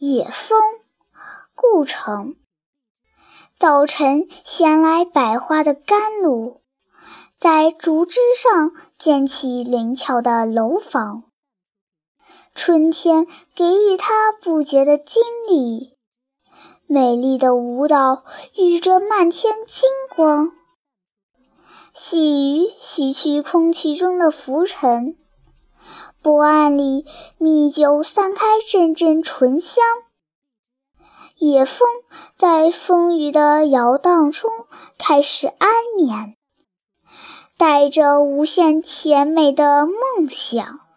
野风，故城。早晨衔来百花的甘露，在竹枝上建起灵巧的楼房。春天给予它不竭的精力，美丽的舞蹈与着漫天金光。细雨洗去空气中的浮尘。波岸里，蜜酒散开阵阵醇香。野蜂在风雨的摇荡中开始安眠，带着无限甜美的梦想。